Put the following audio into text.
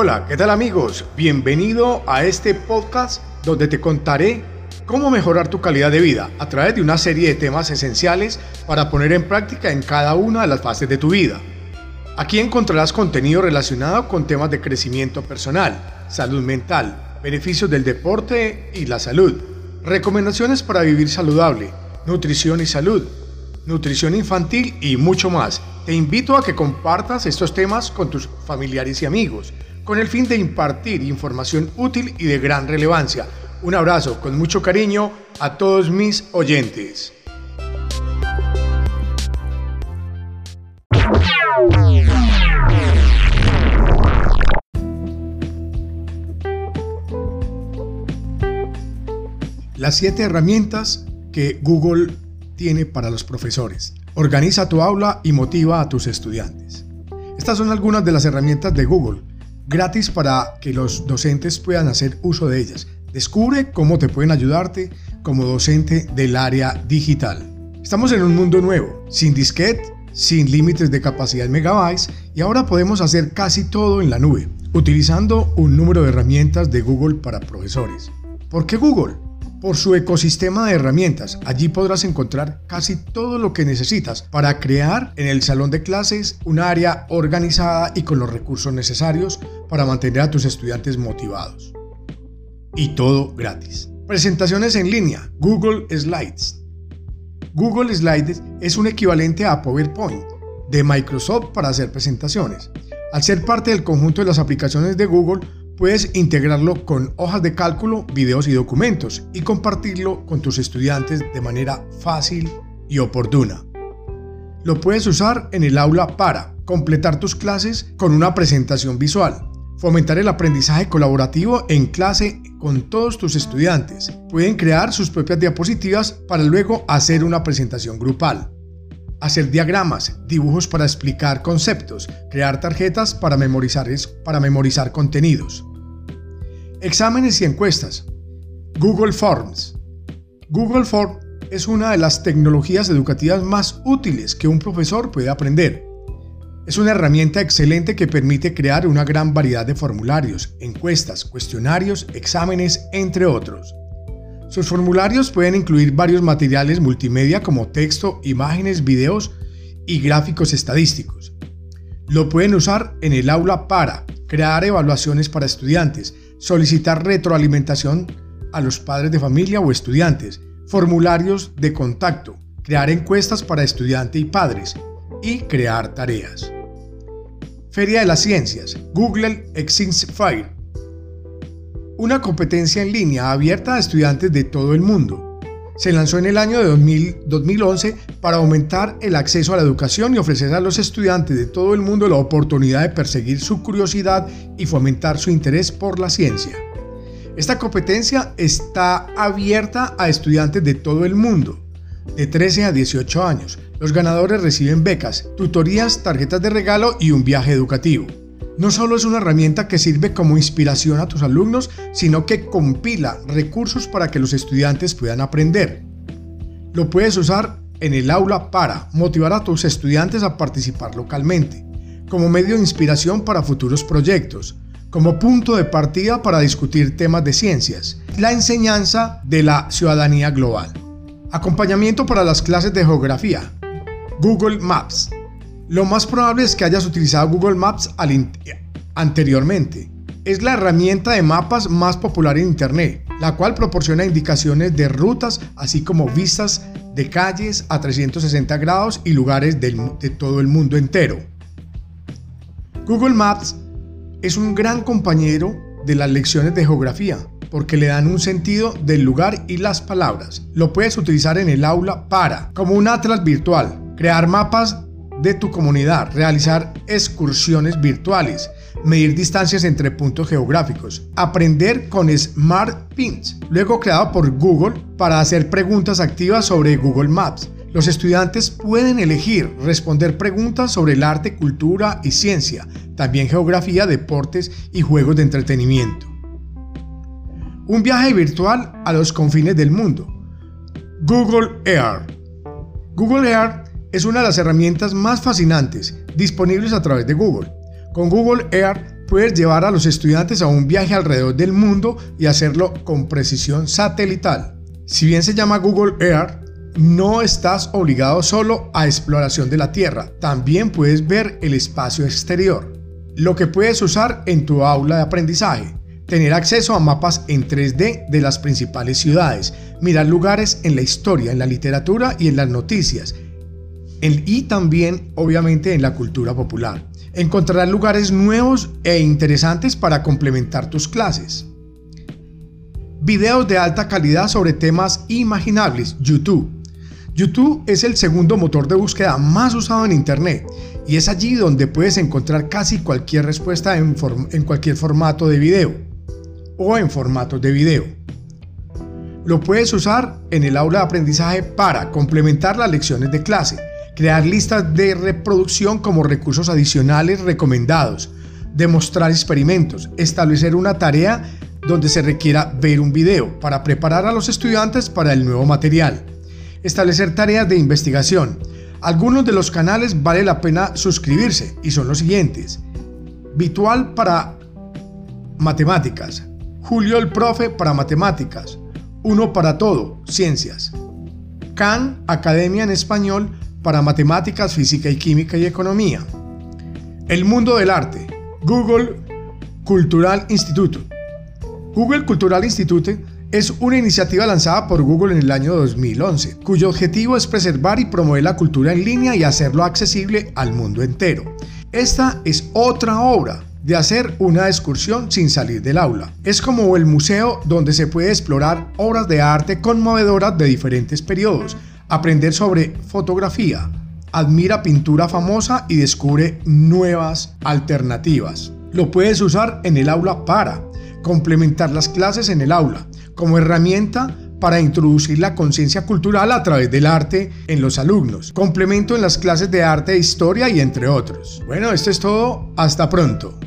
Hola, ¿qué tal amigos? Bienvenido a este podcast donde te contaré cómo mejorar tu calidad de vida a través de una serie de temas esenciales para poner en práctica en cada una de las fases de tu vida. Aquí encontrarás contenido relacionado con temas de crecimiento personal, salud mental, beneficios del deporte y la salud, recomendaciones para vivir saludable, nutrición y salud, nutrición infantil y mucho más. Te invito a que compartas estos temas con tus familiares y amigos con el fin de impartir información útil y de gran relevancia. Un abrazo con mucho cariño a todos mis oyentes. Las siete herramientas que Google tiene para los profesores. Organiza tu aula y motiva a tus estudiantes. Estas son algunas de las herramientas de Google gratis para que los docentes puedan hacer uso de ellas. Descubre cómo te pueden ayudarte como docente del área digital. Estamos en un mundo nuevo, sin disquete, sin límites de capacidad en megabytes y ahora podemos hacer casi todo en la nube, utilizando un número de herramientas de Google para profesores. ¿Por qué Google? Por su ecosistema de herramientas. Allí podrás encontrar casi todo lo que necesitas para crear en el salón de clases un área organizada y con los recursos necesarios para mantener a tus estudiantes motivados. Y todo gratis. Presentaciones en línea, Google Slides. Google Slides es un equivalente a PowerPoint de Microsoft para hacer presentaciones. Al ser parte del conjunto de las aplicaciones de Google, Puedes integrarlo con hojas de cálculo, videos y documentos y compartirlo con tus estudiantes de manera fácil y oportuna. Lo puedes usar en el aula para completar tus clases con una presentación visual, fomentar el aprendizaje colaborativo en clase con todos tus estudiantes. Pueden crear sus propias diapositivas para luego hacer una presentación grupal. Hacer diagramas, dibujos para explicar conceptos, crear tarjetas para memorizar, para memorizar contenidos. Exámenes y encuestas. Google Forms. Google Forms es una de las tecnologías educativas más útiles que un profesor puede aprender. Es una herramienta excelente que permite crear una gran variedad de formularios, encuestas, cuestionarios, exámenes, entre otros. Sus formularios pueden incluir varios materiales multimedia como texto, imágenes, videos y gráficos estadísticos. Lo pueden usar en el aula para crear evaluaciones para estudiantes, solicitar retroalimentación a los padres de familia o estudiantes, formularios de contacto, crear encuestas para estudiante y padres y crear tareas. Feria de las Ciencias, Google Exins Fire. Una competencia en línea abierta a estudiantes de todo el mundo. Se lanzó en el año de 2011 para aumentar el acceso a la educación y ofrecer a los estudiantes de todo el mundo la oportunidad de perseguir su curiosidad y fomentar su interés por la ciencia. Esta competencia está abierta a estudiantes de todo el mundo, de 13 a 18 años. Los ganadores reciben becas, tutorías, tarjetas de regalo y un viaje educativo no solo es una herramienta que sirve como inspiración a tus alumnos, sino que compila recursos para que los estudiantes puedan aprender. Lo puedes usar en el aula para motivar a tus estudiantes a participar localmente, como medio de inspiración para futuros proyectos, como punto de partida para discutir temas de ciencias, la enseñanza de la ciudadanía global. Acompañamiento para las clases de geografía. Google Maps lo más probable es que hayas utilizado Google Maps anteriormente. Es la herramienta de mapas más popular en Internet, la cual proporciona indicaciones de rutas, así como vistas de calles a 360 grados y lugares de todo el mundo entero. Google Maps es un gran compañero de las lecciones de geografía, porque le dan un sentido del lugar y las palabras. Lo puedes utilizar en el aula para, como un atlas virtual, crear mapas de tu comunidad, realizar excursiones virtuales, medir distancias entre puntos geográficos, aprender con Smart Pins, luego creado por Google para hacer preguntas activas sobre Google Maps. Los estudiantes pueden elegir responder preguntas sobre el arte, cultura y ciencia, también geografía, deportes y juegos de entretenimiento. Un viaje virtual a los confines del mundo. Google Air. Google Air es una de las herramientas más fascinantes disponibles a través de Google. Con Google Air puedes llevar a los estudiantes a un viaje alrededor del mundo y hacerlo con precisión satelital. Si bien se llama Google Earth, no estás obligado solo a exploración de la Tierra, también puedes ver el espacio exterior. Lo que puedes usar en tu aula de aprendizaje, tener acceso a mapas en 3D de las principales ciudades, mirar lugares en la historia, en la literatura y en las noticias, y también obviamente en la cultura popular. Encontrarás lugares nuevos e interesantes para complementar tus clases. Videos de alta calidad sobre temas imaginables, YouTube. YouTube es el segundo motor de búsqueda más usado en Internet y es allí donde puedes encontrar casi cualquier respuesta en, en cualquier formato de video o en formatos de video. Lo puedes usar en el aula de aprendizaje para complementar las lecciones de clase, crear listas de reproducción como recursos adicionales recomendados, demostrar experimentos, establecer una tarea donde se requiera ver un video para preparar a los estudiantes para el nuevo material, establecer tareas de investigación. Algunos de los canales vale la pena suscribirse y son los siguientes. Vitual para matemáticas, Julio el Profe para matemáticas, Uno para todo, ciencias, CAN, Academia en Español para matemáticas, física y química y economía. El mundo del arte, Google Cultural Institute. Google Cultural Institute es una iniciativa lanzada por Google en el año 2011, cuyo objetivo es preservar y promover la cultura en línea y hacerlo accesible al mundo entero. Esta es otra obra de hacer una excursión sin salir del aula. Es como el museo donde se puede explorar obras de arte conmovedoras de diferentes periodos, aprender sobre fotografía, admira pintura famosa y descubre nuevas alternativas. Lo puedes usar en el aula para complementar las clases en el aula, como herramienta para introducir la conciencia cultural a través del arte en los alumnos, complemento en las clases de arte e historia y entre otros. Bueno, esto es todo, hasta pronto.